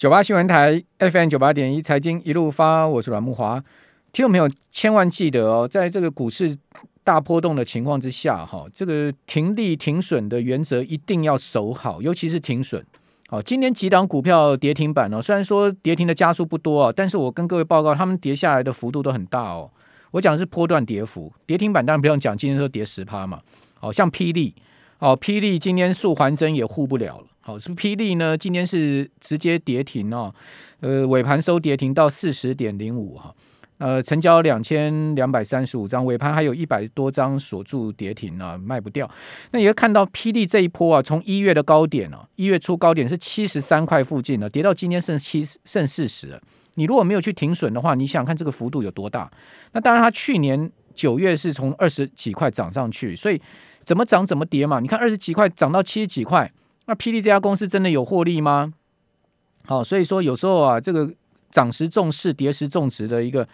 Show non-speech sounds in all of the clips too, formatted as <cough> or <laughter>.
九八新闻台 FM 九八点一财经一路发，我是阮木华。听众朋友千万记得哦，在这个股市大波动的情况之下，哈，这个停利停损的原则一定要守好，尤其是停损。好，今年几档股票跌停板哦，虽然说跌停的家数不多啊，但是我跟各位报告，他们跌下来的幅度都很大哦。我讲的是波段跌幅，跌停板当然不用讲，今天说跌十趴嘛。好像霹雳，哦，霹雳今天素还真也护不了了。好，是霹雳呢，今天是直接跌停哦，呃，尾盘收跌停到四十点零五哈，呃，成交两千两百三十五张，尾盘还有一百多张锁住跌停啊，卖不掉。那也会看到霹雳这一波啊，从一月的高点哦，一月初高点是七十三块附近的，跌到今天剩七剩四十。你如果没有去停损的话，你想想看这个幅度有多大？那当然，它去年九月是从二十几块涨上去，所以。怎么涨怎么跌嘛？你看二十几块涨到七十几块，那霹雳这家公司真的有获利吗？好，所以说有时候啊，这个涨时重视，跌时重值的一个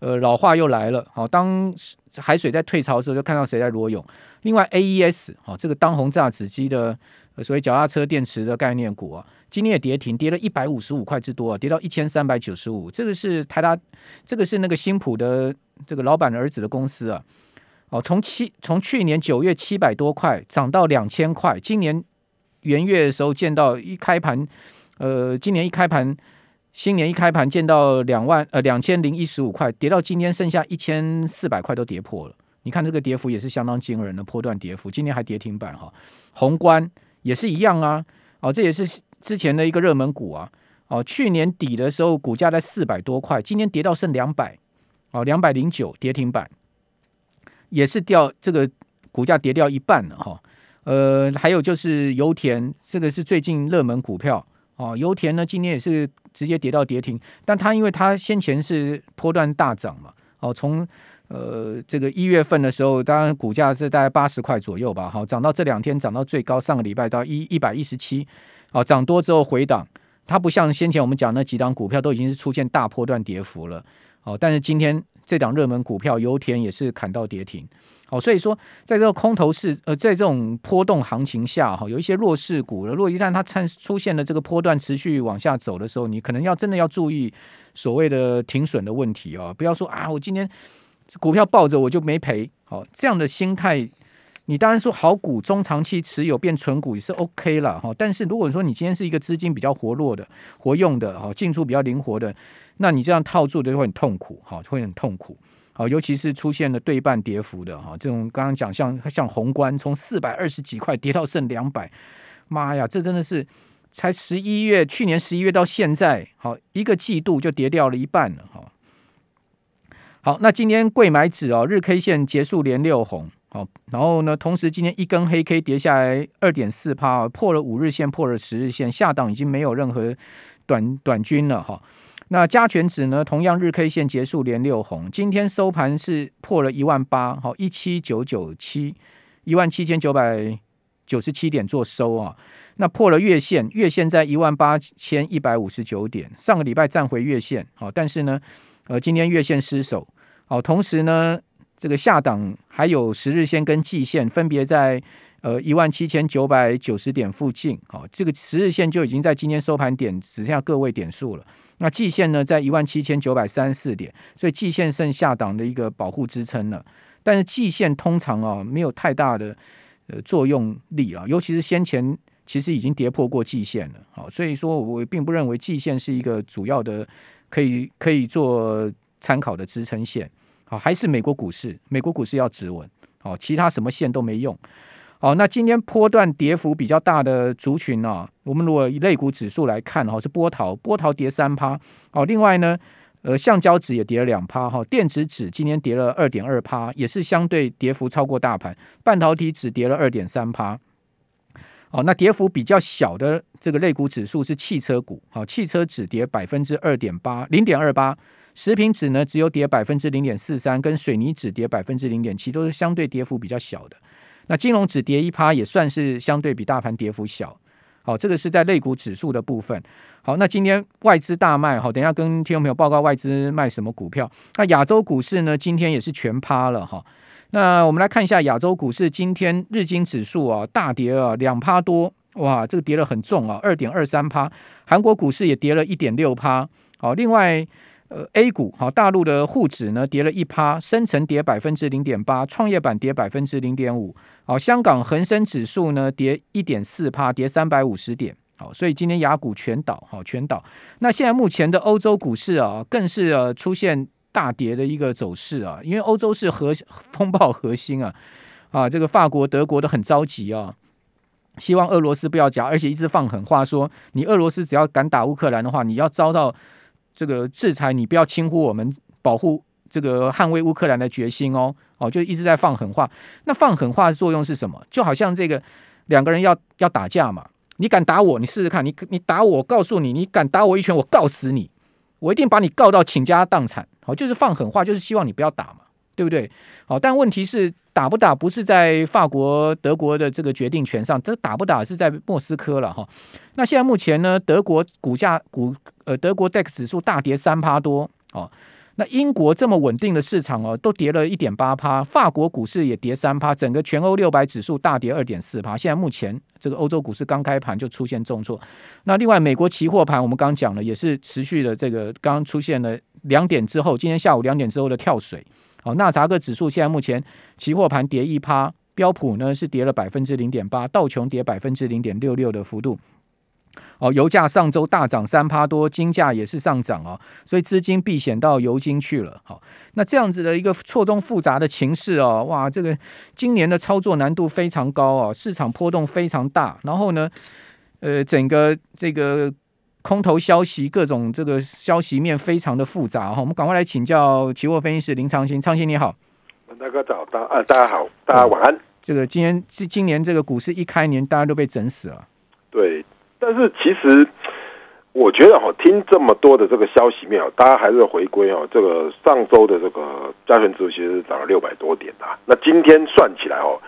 呃老话又来了。好，当海水在退潮的时候，就看到谁在裸泳。另外，AES 好，这个当红炸子鸡的所谓脚踏车电池的概念股啊，今天也跌停，跌了一百五十五块之多啊，跌到一千三百九十五。这个是台达，这个是那个新普的这个老板的儿子的公司啊。哦，从七从去年九月七百多块涨到两千块，今年元月的时候见到一开盘，呃，今年一开盘，新年一开盘见到两万呃两千零一十五块，跌到今天剩下一千四百块都跌破了。你看这个跌幅也是相当惊人的波段跌幅，今天还跌停板哈。宏观也是一样啊，哦，这也是之前的一个热门股啊，哦，去年底的时候股价在四百多块，今天跌到剩两百，哦，两百零九跌停板。也是掉这个股价跌掉一半了哈，呃，还有就是油田，这个是最近热门股票哦。油田呢，今天也是直接跌到跌停，但它因为它先前是波段大涨嘛，哦，从呃这个一月份的时候，当然股价是大概八十块左右吧，好，涨到这两天涨到最高，上个礼拜到一一百一十七，哦，涨多之后回档，它不像先前我们讲那几档股票都已经是出现大波段跌幅了，哦，但是今天。这档热门股票油田也是砍到跌停，好，所以说在这个空头市，呃，在这种波动行情下，哈，有一些弱势股了，如果一旦它出出现了这个波段持续往下走的时候，你可能要真的要注意所谓的停损的问题啊，不要说啊，我今天股票抱着我就没赔，好，这样的心态，你当然说好股中长期持有变存股也是 OK 了哈，但是如果说你今天是一个资金比较活络的、活用的，哈，进出比较灵活的。那你这样套住的会很痛苦，哈，会很痛苦，好，尤其是出现了对半跌幅的，哈，这种刚刚讲像像宏观从四百二十几块跌到剩两百，妈呀，这真的是才十一月，去年十一月到现在，好一个季度就跌掉了一半了，哈。好，那今天贵买指哦，日 K 线结束连六红，好，然后呢，同时今天一根黑 K 跌下来二点四趴，破了五日线，破了十日线，下档已经没有任何短短均了，哈。那加权指呢？同样日 K 线结束连六红，今天收盘是破了一万八，好一七九九七，一万七千九百九十七点做收啊。那破了月线，月线在一万八千一百五十九点，上个礼拜站回月线，好，但是呢，呃，今天月线失守，好，同时呢，这个下档还有十日线跟季线分别在呃一万七千九百九十点附近，好，这个十日线就已经在今天收盘点只剩下个位点数了。那季线呢，在一万七千九百三十四点，所以季线剩下档的一个保护支撑了。但是季线通常啊，没有太大的呃作用力啊，尤其是先前其实已经跌破过季线了。好，所以说我并不认为季线是一个主要的可以可以做参考的支撑线。好，还是美国股市，美国股市要止稳。好，其他什么线都没用。好，那今天波段跌幅比较大的族群呢、我们如果以类股指数来看，哈，是波涛，波涛跌三趴。好，另外呢，呃，橡胶纸也跌了两趴，哈，电子纸今天跌了二点二趴，也是相对跌幅超过大盘。半导体指跌了二点三趴。哦，那跌幅比较小的这个类股指数是汽车股，好，汽车只跌百分之二点八，零点二八。食品指呢只有跌百分之零点四三，跟水泥指跌百分之零点七，都是相对跌幅比较小的。那金融只跌一趴也算是相对比大盘跌幅小，好，这个是在类股指数的部分。好，那今天外资大卖，好，等一下跟听众朋友报告外资卖什么股票。那亚洲股市呢，今天也是全趴了哈。那我们来看一下亚洲股市，今天日经指数啊大跌啊两趴多，哇，这个跌得很重啊，二点二三趴。韩国股市也跌了一点六趴。好，另外呃 A 股好，大陆的沪指呢跌了一趴，深成跌百分之零点八，创业板跌百分之零点五。好，香港恒生指数呢跌一点四趴，跌三百五十点。好，所以今天亚股全倒，好全倒。那现在目前的欧洲股市啊，更是呃出现大跌的一个走势啊，因为欧洲是核风暴核心啊，啊，这个法国、德国都很着急啊，希望俄罗斯不要加，而且一直放狠话说，你俄罗斯只要敢打乌克兰的话，你要遭到这个制裁，你不要轻忽我们保护这个捍卫乌克兰的决心哦，哦，就一直在放狠话。那放狠话的作用是什么？就好像这个两个人要要打架嘛。你敢打我？你试试看，你你打我，我告诉你，你敢打我一拳，我告死你，我一定把你告到倾家荡产。好，就是放狠话，就是希望你不要打嘛，对不对？好，但问题是打不打不是在法国、德国的这个决定权上，这打不打是在莫斯科了哈。那现在目前呢，德国股价股呃，德国 DAX 指数大跌三趴多哦。那英国这么稳定的市场哦，都跌了一点八趴，法国股市也跌三趴，整个全欧六百指数大跌二点四趴。现在目前这个欧洲股市刚开盘就出现重挫。那另外美国期货盘我们刚刚讲了，也是持续的这个刚刚出现了两点之后，今天下午两点之后的跳水。好，纳萨克指数现在目前期货盘跌一趴，标普呢是跌了百分之零点八，道琼跌百分之零点六六的幅度。哦，油价上周大涨三趴多，金价也是上涨哦，所以资金避险到油金去了。好，那这样子的一个错综复杂的情势哦，哇，这个今年的操作难度非常高哦，市场波动非常大。然后呢，呃，整个这个空头消息，各种这个消息面非常的复杂哈。我们赶快来请教期货分析师林长兴，长兴你好，大哥早，大啊大家好，大家晚安。嗯，这个今年是今年这个股市一开年，大家都被整死了。对。但是其实，我觉得哈，听这么多的这个消息面，大家还是回归哦，这个上周的这个加权指数其实涨了六百多点的。那今天算起来哦，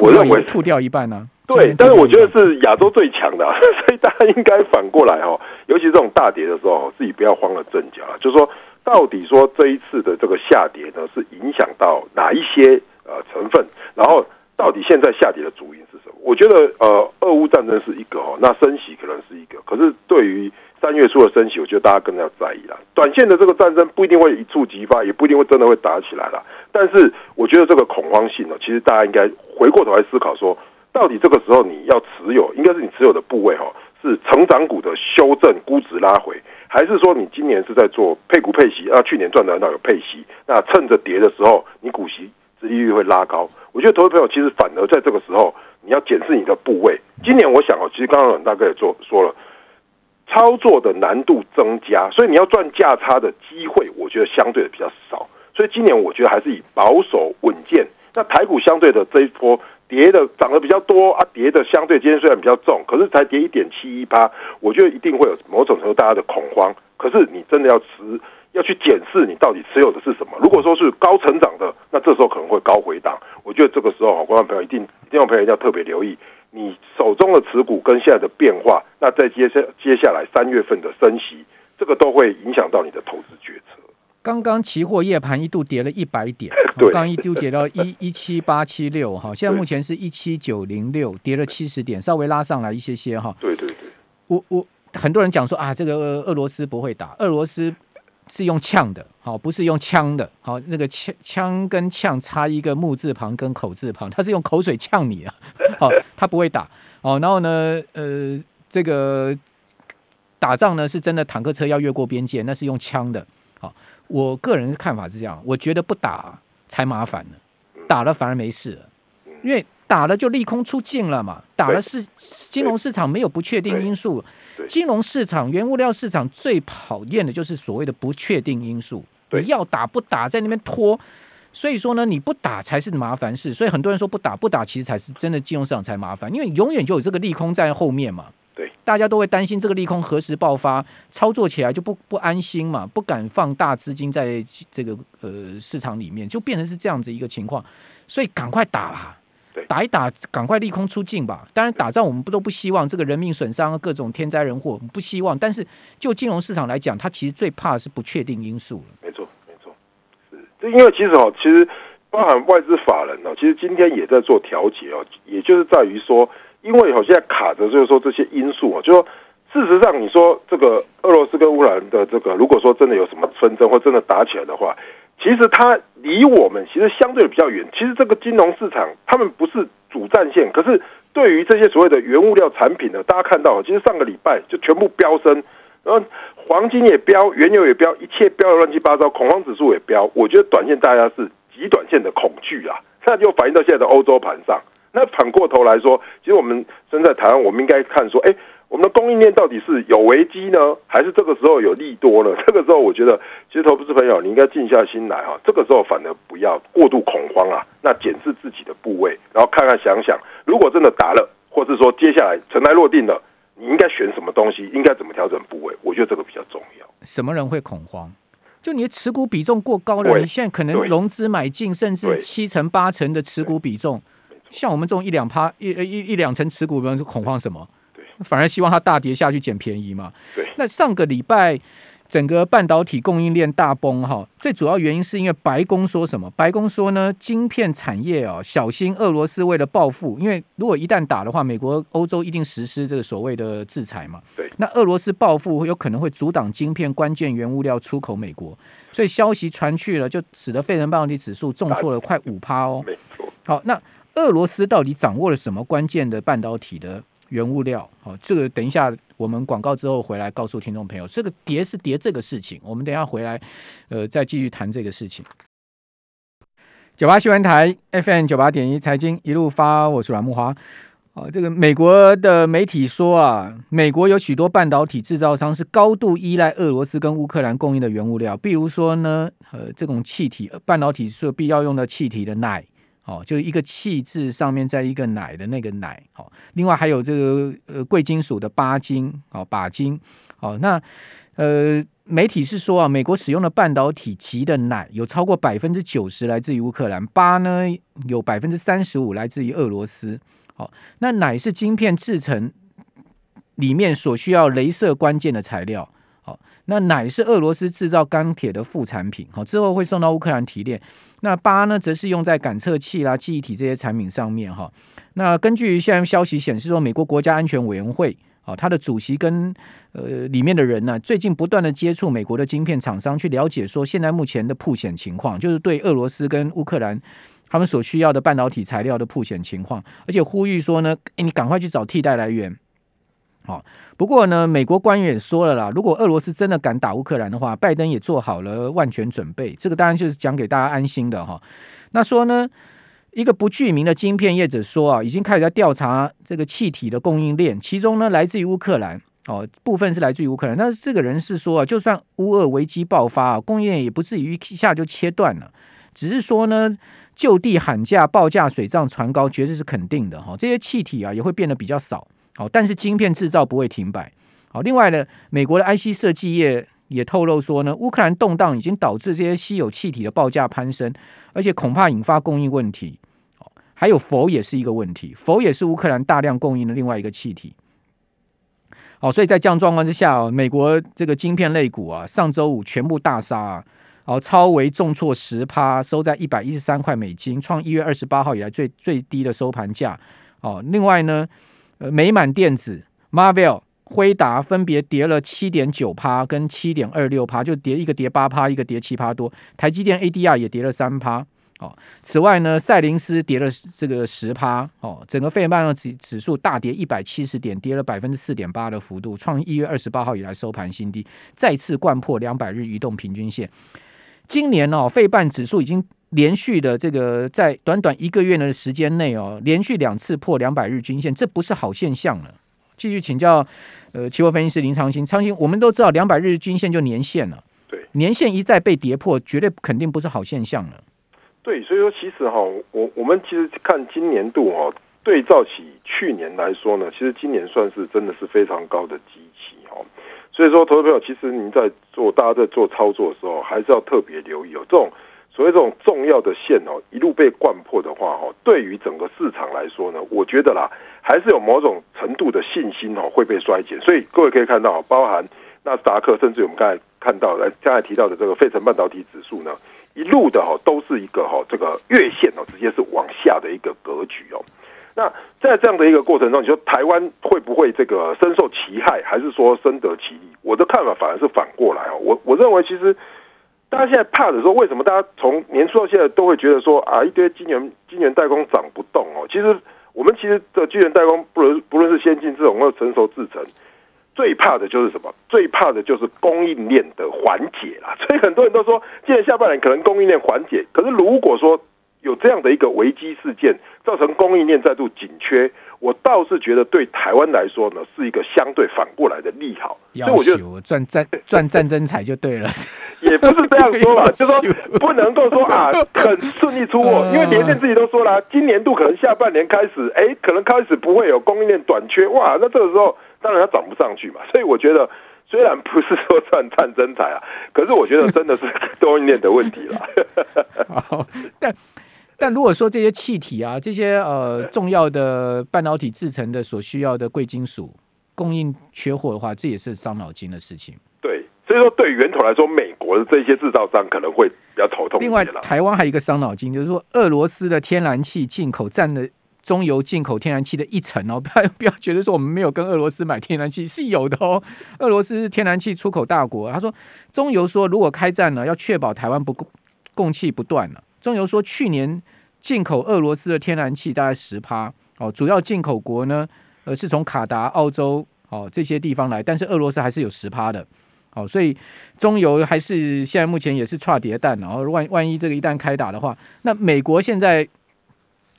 我认为吐掉一半呢。对，但是我觉得是亚洲最强的，<laughs> 所以大家应该反过来哦，尤其这种大跌的时候，自己不要慌了阵脚了。就是说，到底说这一次的这个下跌呢，是影响到哪一些呃成分，然后。到底现在下跌的主因是什么？我觉得，呃，俄乌战争是一个哦，那升息可能是一个。可是对于三月初的升息，我觉得大家更要在意了。短线的这个战争不一定会一触即发，也不一定会真的会打起来了。但是我觉得这个恐慌性呢，其实大家应该回过头来思考说，到底这个时候你要持有，应该是你持有的部位哈，是成长股的修正估值拉回，还是说你今年是在做配股配息？啊，去年赚的很好有配息，那趁着跌的时候，你股息殖利率会拉高。我觉得投资朋友其实反而在这个时候，你要检视你的部位。今年我想哦，其实刚刚阮大哥也做说了，操作的难度增加，所以你要赚价差的机会，我觉得相对的比较少。所以今年我觉得还是以保守稳健。那台股相对的这一波跌的涨得比较多啊，跌的相对今天虽然比较重，可是才跌一点七一八，我觉得一定会有某种程度大家的恐慌。可是你真的要持。要去检视你到底持有的是什么。如果说是高成长的，那这时候可能会高回档。我觉得这个时候，观众朋友一定一定要朋友一定要特别留意你手中的持股跟现在的变化。那在接下接下来三月份的升息，这个都会影响到你的投资。刚刚期货夜盘一度跌了一百点，<laughs> 刚，刚一度跌到 <laughs> 一一七八七六哈，现在目前是一七九零六，跌了七十点，稍微拉上来一些些哈。对对对，我我很多人讲说啊，这个俄罗斯不会打，俄罗斯。是用呛的，好，不是用枪的，好，那个枪枪跟呛差一个木字旁跟口字旁，他是用口水呛你啊，好，他不会打，哦，然后呢，呃，这个打仗呢是真的坦克车要越过边界，那是用枪的，好，我个人的看法是这样，我觉得不打才麻烦呢，打了反而没事了，因为。打了就利空出尽了嘛，打了是金融市场没有不确定因素，金融市场、原物料市场最讨厌的就是所谓的不确定因素。你，要打不打在那边拖，所以说呢，你不打才是麻烦事。所以很多人说不打不打，其实才是真的金融市场才麻烦，因为永远就有这个利空在后面嘛。对，大家都会担心这个利空何时爆发，操作起来就不不安心嘛，不敢放大资金在这个呃市场里面，就变成是这样子一个情况。所以赶快打吧。打一打，赶快利空出尽吧。当然，打仗我们不都不希望这个人命损伤、各种天灾人祸，我们不希望。但是就金融市场来讲，它其实最怕的是不确定因素。没错，没错，是。这因为其实哦，其实包含外资法人哦，其实今天也在做调节哦，也就是在于说，因为好现在卡着，就是说这些因素啊，就说事实上，你说这个俄罗斯跟乌克兰的这个，如果说真的有什么纷争或真的打起来的话，其实它离我们其实相对比较远。其实这个金融市场，他们不是主战线，可是对于这些所谓的原物料产品呢，大家看到，其实上个礼拜就全部飙升，然后黄金也飙，原油也飙，一切飙的乱七八糟，恐慌指数也飙。我觉得短线大家是极短线的恐惧啊，那就反映到现在的欧洲盘上。那反过头来说，其实我们身在台湾，我们应该看说，哎。我们的供应链到底是有危机呢，还是这个时候有利多呢？这个时候，我觉得，其实投资朋友，你应该静下心来哈。这个时候反而不要过度恐慌啊，那检视自己的部位，然后看看想想，如果真的打了，或是说接下来尘埃落定了，你应该选什么东西，应该怎么调整部位？我觉得这个比较重要。什么人会恐慌？就你的持股比重过高了，你现在可能融资买进，甚至七成八成的持股比重，像我们这种一两趴一一一两层持股，人是恐慌什么？反而希望它大跌下去捡便宜嘛？对。那上个礼拜整个半导体供应链大崩哈，最主要原因是因为白宫说什么？白宫说呢，晶片产业哦，小心俄罗斯为了报复，因为如果一旦打的话，美国、欧洲一定实施这个所谓的制裁嘛。对。那俄罗斯报复有可能会阻挡晶片关键原物料出口美国，所以消息传去了，就使得费城半导体指数重挫了快五趴哦。没错。好，那俄罗斯到底掌握了什么关键的半导体的？原物料，好，这个等一下我们广告之后回来告诉听众朋友，这个跌是跌这个事情，我们等一下回来，呃，再继续谈这个事情。九八新闻台 FM 九八点一财经一路发，我是阮慕驊。啊，这个美国的媒体说啊，美国有许多半导体制造商是高度依赖俄罗斯跟乌克兰供应的原物料，比如说呢，呃，这种气体半导体是必要用的气体的氖。哦，就一个气字上面再一个奶的那个奶，哦，另外还有这个呃贵金属的钯金，哦，钯金，哦，那呃媒体是说啊，美国使用的半导体级的奶有超过百分之九十来自于乌克兰，钯呢有百分之三十五来自于俄罗斯，哦，那奶是晶片制成里面所需要镭射关键的材料，那奶是俄罗斯制造钢铁的副产品，好，之后会送到乌克兰提炼。那八呢，则是用在感测器啦、记忆体这些产品上面哈。那根据现在消息显示说，美国国家安全委员会啊，他的主席跟呃里面的人呢，最近不断的接触美国的晶片厂商，去了解说现在目前的曝险情况，就是对俄罗斯跟乌克兰他们所需要的半导体材料的曝险情况，而且呼吁说呢，诶，你赶快去找替代来源。好，不过呢，美国官员也说了啦，如果俄罗斯真的敢打乌克兰的话，拜登也做好了万全准备。这个当然就是讲给大家安心的哈。那说呢，一个不具名的晶片业者说啊，已经开始在调查这个气体的供应链，其中呢来自于乌克兰哦，部分是来自于乌克兰。但是这个人是说啊，就算乌俄危机爆发啊，供应链也不至于一下就切断了，只是说呢，就地喊价、报价水涨船高，绝对是肯定的哈。这些气体啊也会变得比较少。好，但是晶片制造不会停摆。好，另外呢，美国的 IC 设计业也透露说呢，乌克兰动荡已经导致这些稀有气体的报价攀升，而且恐怕引发供应问题。还有鈷也是一个问题，鈷也是乌克兰大量供应的另外一个气体。好，所以在这样状况之下，美国这个晶片类股啊，上周五全部大杀啊，好，超微重挫十趴，收在一百一十三块美金，创一月二十八号以来最最低的收盘价。哦，另外呢。呃，美满电子、Marvel、辉达分别跌了七点九趴跟七点二六趴，就跌一个跌八趴，一个跌七趴多。台积电 ADR 也跌了三趴。哦，此外呢，赛灵思跌了这个十趴。哦，整个费半的指指数大跌一百七十点，跌了百分之四点八的幅度，创一月二十八号以来收盘新低，再次掼破两百日移动平均线。今年哦，费半指数已经。连续的这个在短短一个月的时间内哦，连续两次破两百日均线，这不是好现象了。继续请教呃，期货分析师林长兴，长兴，我们都知道两百日均线就年线了，对，年线一再被跌破，绝对肯定不是好现象了。对，所以说其实哈，我我们其实看今年度哦，对照起去年来说呢，其实今年算是真的是非常高的基期哦。所以说，投资朋友，其实您在做大家在做操作的时候，还是要特别留意哦，这种。所以这种重要的线哦，一路被掼破的话哦，对于整个市场来说呢，我觉得啦，还是有某种程度的信心哦会被衰减。所以各位可以看到，包含纳斯达克，甚至我们刚才看到来刚才提到的这个费城半导体指数呢，一路的哈都是一个哈这个月线哦，直接是往下的一个格局哦。那在这样的一个过程中，你说台湾会不会这个深受其害，还是说深得其利？我的看法反而是反过来哦。我我认为其实大家现在怕的说，为什么大家从年初到现在都会觉得说啊，一堆晶圆晶圆代工涨不动哦？其实我们其实的晶圆代工不论不论是先进制程或成熟制程，最怕的就是什么？最怕的就是供应链的缓解啦。所以很多人都说，今年下半年可能供应链缓解。可是如果说有这样的一个危机事件，造成供应链再度紧缺，我倒是觉得对台湾来说呢，是一个相对反过来的利好。所以我觉得赚战 <laughs> 赚战争财就对了，也不是这样说吧，<laughs> 就是说不能够说啊很顺利出货，<laughs> 因为联电自己都说了，今年度可能下半年开始，哎、欸，可能开始不会有供应链短缺，哇，那这个时候当然它涨不上去嘛。所以我觉得虽然不是说赚战争财啊，可是我觉得真的是供应链的问题了。好，但。但如果说这些气体啊，这些呃重要的半导体制成的所需要的贵金属供应缺货的话，这也是伤脑筋的事情。对，所以说对源头来说，美国的这些制造商可能会比较头痛。另外，台湾还有一个伤脑筋，就是说俄罗斯的天然气进口占了中油进口天然气的一成哦。<laughs> 不要不要觉得说我们没有跟俄罗斯买天然气，是有的哦。俄罗斯是天然气出口大国，他说中油说如果开战了，要确保台湾不供供气不断了。中油说，去年进口俄罗斯的天然气大概十趴哦，主要进口国呢，呃，是从卡达、澳洲哦这些地方来，但是俄罗斯还是有十趴的，哦，所以中油还是现在目前也是差叠蛋，然后万万一这个一旦开打的话，那美国现在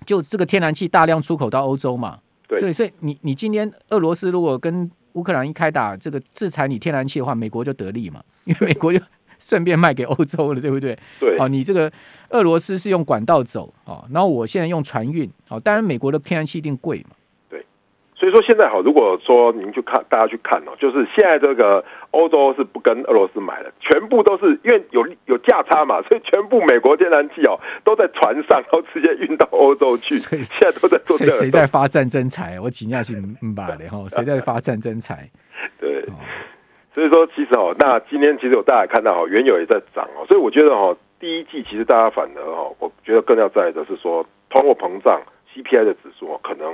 就这个天然气大量出口到欧洲嘛，对，所以所以你你今天俄罗斯如果跟乌克兰一开打，这个制裁你天然气的话，美国就得利嘛，因为美国就。<laughs> 顺便卖给欧洲了，对不对？对，哦，你这个俄罗斯是用管道走哦，然后我现在用船运哦，当然美国的天然气一定贵嘛。对，所以说现在好，如果说您去看，大家去看哦，就是现在这个欧洲是不跟俄罗斯买了，全部都是因为有有价差嘛，<laughs> 所以全部美国天然气哦都在船上，然后直接运到欧洲去。所以现在都在做这个，谁在发战争财？我请教是嗯吧的哈，谁在发战争财？对。所以说，其实哦，那今天其实有大家看到哦，原油也在涨哦，所以我觉得哦，第一季其实大家反而哦，我觉得更要在意的是说，通货膨胀 CPI 的指数哦，可能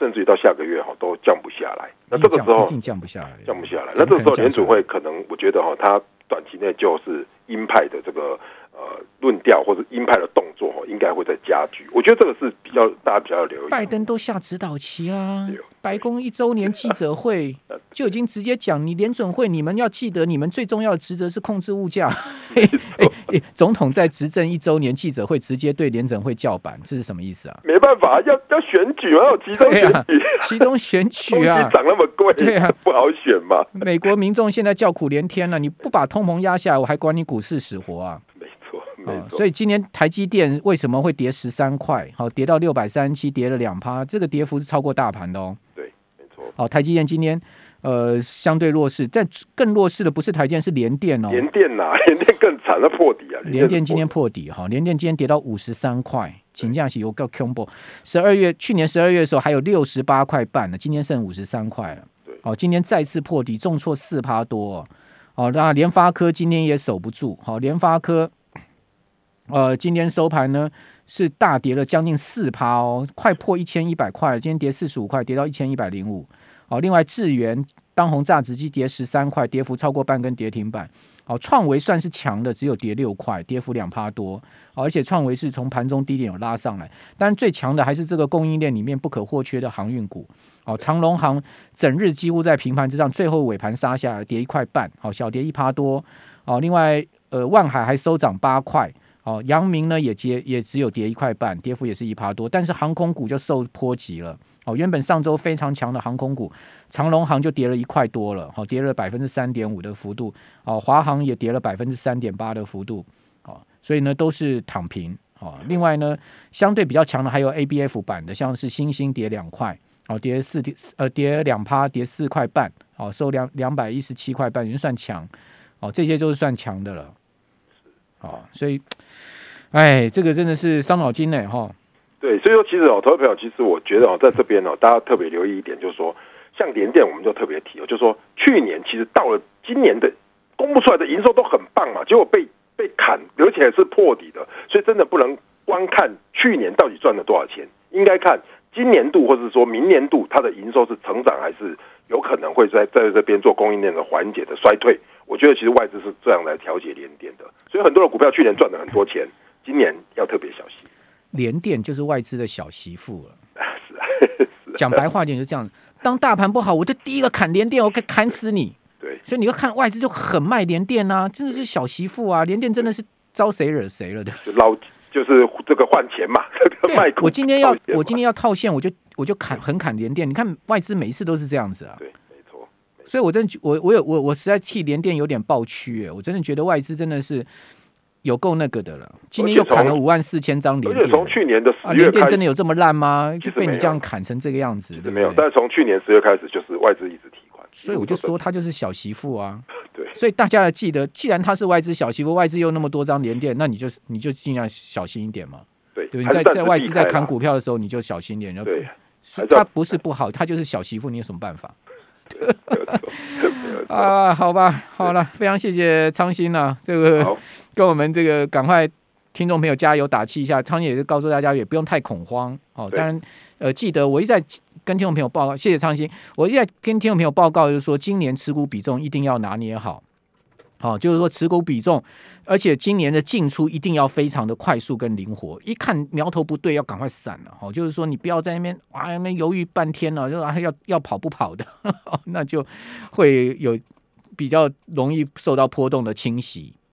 甚至于到下个月哈都降不下来。那这个时候一定降不下来，降不下来。那这个时候联储会可能，我觉得哈，它短期内就是鹰派的这个。呃，论调或者鹰派的动作应该会在加剧。我觉得这个是比较大家比较留意。拜登都下指导棋啦，白宫一周年记者会 <laughs> 就已经直接讲，你联准会你们要记得，你们最重要的职责是控制物价。哎 <laughs> 哎，总统在执政一周年记者会直接对联准会叫板，这是什么意思啊？没办法，要要选举嘛，要集中选举，集中选举啊，涨那么贵，对啊，不好选嘛。<laughs> 美国民众现在叫苦连天了，你不把通膨压下来，我还管你股市死活啊？哦，所以今年台积电为什么会跌十三块？好，跌到六百三十七，跌了两趴，这个跌幅是超过大盘的哦。对，没错。好，台积电今天呃相对弱势，但更弱势的不是台积电，是联电哦。联电呐、啊，联电更惨，了破底啊！联电今天破底哈，联电今天跌到五十三块，请假期有个 combo。十二月去年十二月的时候还有六十八块半呢，今天剩五十三块了。对，好，今天再次破底，重挫四趴多哦。好，那联发科今天也守不住，好，联发科。呃，今天收盘呢是大跌了将近四趴哦，快破一千一百块，今天跌四十五块，跌到一千一百零五。好，另外智源当红炸子机跌十三块，跌幅超过半根跌停板。好，创维算是强的，只有跌六块，跌幅两趴多。而且创维是从盘中低点有拉上来，但最强的还是这个供应链里面不可或缺的航运股。好，长龙航整日几乎在平盘之上，最后尾盘杀下来跌一块半，好，小跌一趴多。好，另外呃万海还收涨八块。哦，阳明呢也跌，也只有跌一块半，跌幅也是一趴多。但是航空股就受波及了。哦，原本上周非常强的航空股，长荣航就跌了一块多了，好，跌了百分之三点五的幅度。哦，华航也跌了百分之三点八的幅度。哦，所以呢都是躺平。哦，另外呢相对比较强的还有 ABF 版的，像是星星跌两块，哦，跌四跌呃跌两趴，跌四块半，哦，收两两百一十七块半，已经算强。哦，这些都是算强的了。哦，所以，哎，这个真的是伤脑筋呢，哈。对，所以说其实哦，投资朋友，其实我觉得哦，在这边哦，大家特别留意一点，就是说，像联电，我们就特别提哦，就是说，去年其实到了今年的公布出来的营收都很棒嘛，结果被被砍，而且是破底的，所以真的不能光看去年到底赚了多少钱，应该看今年度或者说明年度它的营收是成长还是有可能会在在这边做供应链的缓解的衰退？我觉得其实外资是这样来调节联电的，所以很多的股票去年赚了很多钱，今年要特别小心。联电就是外资的小媳妇了，<laughs> 是啊，讲白话点就这样，当大盘不好，我就第一个砍联电，我可以砍死你。对，所以你要看外资就很卖联电啊，真的是小媳妇啊，联电真的是招谁惹谁了的，老就是这个换钱嘛，<laughs> 卖我今天要我今天要套现，我就我就砍很砍联电，你看外资每一次都是这样子啊，对，所以我真的我我有我我实在替联电有点抱屈，我真的觉得外资真的是。有够那个的了，今年又砍了五万四千张联电。从去年的十月，联电真的有这么烂吗？就被你这样砍成这个样子，对？没有，但是从去年十月开始，就是外资一直提款。所以我就说他就是小媳妇啊。<laughs> 对。所以大家要记得，既然他是外资小媳妇，外资又那么多张联电，那你就你就尽量小心一点嘛。对。对，你在在外资在砍股票的时候，你就小心点。对。他不是不好，他就是小媳妇，你有什么办法？<laughs> 啊，好吧，好了，非常谢谢苍兴啊，这个跟我们这个赶快听众朋友加油打气一下。苍兴也是告诉大家，也不用太恐慌哦。当然，呃，记得我一再跟听众朋友报告，谢谢昌兴，我一再跟听众朋友报告，就是说今年持股比重一定要拿捏好。好，就是说持股比重，而且今年的进出一定要非常的快速跟灵活。一看苗头不对，要赶快散了。好，就是说你不要在那边哇，那边犹豫半天了，就啊要要跑不跑的，<laughs> 那就会有比较容易受到波动的侵袭。